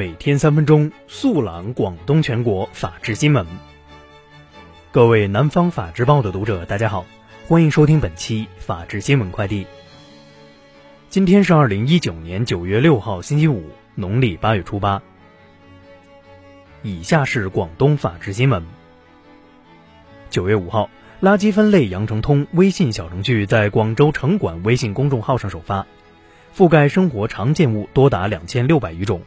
每天三分钟，速览广东全国法治新闻。各位南方法制报的读者，大家好，欢迎收听本期法治新闻快递。今天是二零一九年九月六号，星期五，农历八月初八。以下是广东法治新闻。九月五号，垃圾分类羊城通微信小程序在广州城管微信公众号上首发。覆盖生活常见物多达两千六百余种。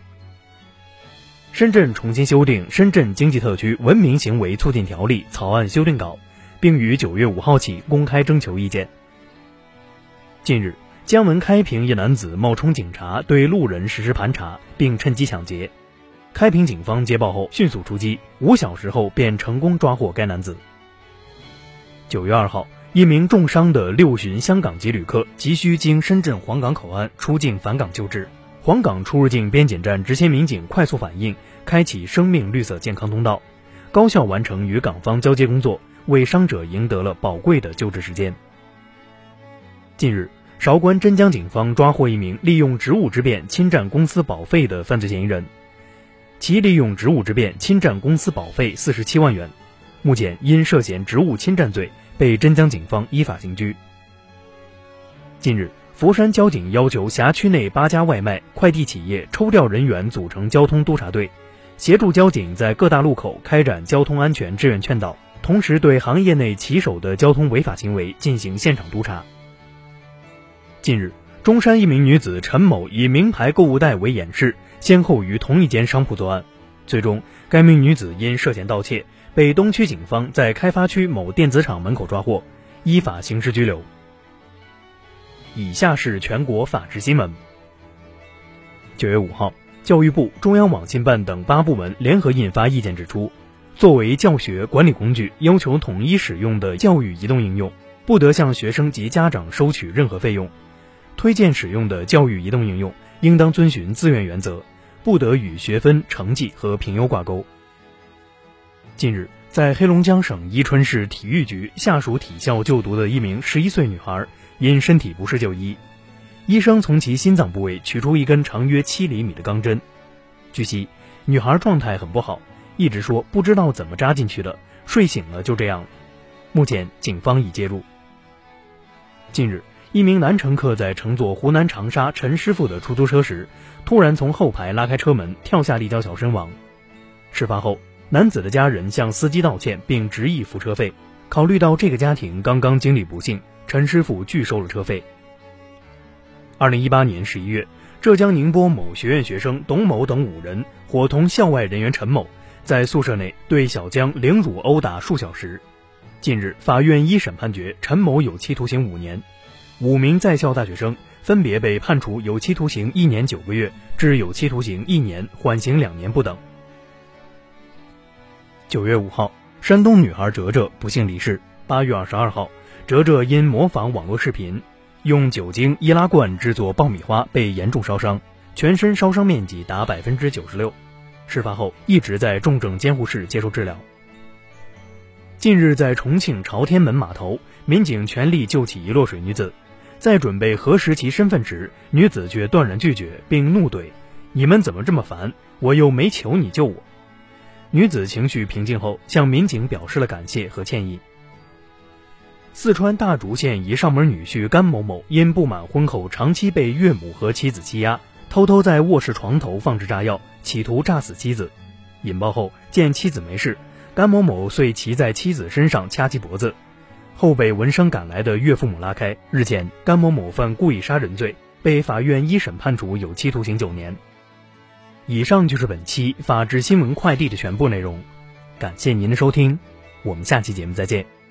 深圳重新修订《深圳经济特区文明行为促进条例》草案修订稿，并于九月五号起公开征求意见。近日，江门开平一男子冒充警察对路人实施盘查，并趁机抢劫。开平警方接报后迅速出击，五小时后便成功抓获该男子。九月二号。一名重伤的六旬香港籍旅客急需经深圳黄岗口岸出境返港救治，黄岗出入境边检站执勤民警快速反应，开启生命绿色健康通道，高效完成与港方交接工作，为伤者赢得了宝贵的救治时间。近日，韶关真江警方抓获一名利用职务之便侵占公司保费的犯罪嫌疑人，其利用职务之便侵占公司保费四十七万元，目前因涉嫌职务侵占罪。被真江警方依法刑拘。近日，佛山交警要求辖区内八家外卖快递企业抽调人员组成交通督察队，协助交警在各大路口开展交通安全志愿劝导，同时对行业内骑手的交通违法行为进行现场督查。近日，中山一名女子陈某以名牌购物袋为掩饰，先后于同一间商铺作案，最终该名女子因涉嫌盗窃。被东区警方在开发区某电子厂门口抓获，依法刑事拘留。以下是全国法制新闻。九月五号，教育部、中央网信办等八部门联合印发意见，指出，作为教学管理工具，要求统一使用的教育移动应用，不得向学生及家长收取任何费用；推荐使用的教育移动应用，应当遵循自愿原则，不得与学分、成绩和评优挂钩。近日，在黑龙江省伊春市体育局下属体校就读的一名十一岁女孩因身体不适就医，医生从其心脏部位取出一根长约七厘米的钢针。据悉，女孩状态很不好，一直说不知道怎么扎进去的，睡醒了就这样。目前，警方已介入。近日，一名男乘客在乘坐湖南长沙陈师傅的出租车时，突然从后排拉开车门，跳下立交桥身亡。事发后。男子的家人向司机道歉，并执意付车费。考虑到这个家庭刚刚经历不幸，陈师傅拒收了车费。二零一八年十一月，浙江宁波某学院学生董某等五人伙同校外人员陈某，在宿舍内对小江凌辱殴打数小时。近日，法院一审判决陈某有期徒刑五年，五名在校大学生分别被判处有期徒刑一年九个月至有期徒刑一年，缓刑两年不等。九月五号，山东女孩哲哲不幸离世。八月二十二号，哲哲因模仿网络视频，用酒精易拉罐制作爆米花，被严重烧伤，全身烧伤面积达百分之九十六。事发后一直在重症监护室接受治疗。近日，在重庆朝天门码头，民警全力救起一落水女子，在准备核实其身份时，女子却断然拒绝，并怒怼：“你们怎么这么烦？我又没求你救我。”女子情绪平静后，向民警表示了感谢和歉意。四川大竹县一上门女婿甘某某因不满婚后长期被岳母和妻子欺压，偷偷在卧室床头放置炸药，企图炸死妻子。引爆后，见妻子没事，甘某某遂骑在妻子身上掐其脖子，后被闻声赶来的岳父母拉开。日前，甘某某犯故意杀人罪，被法院一审判处有期徒刑九年。以上就是本期法治新闻快递的全部内容，感谢您的收听，我们下期节目再见。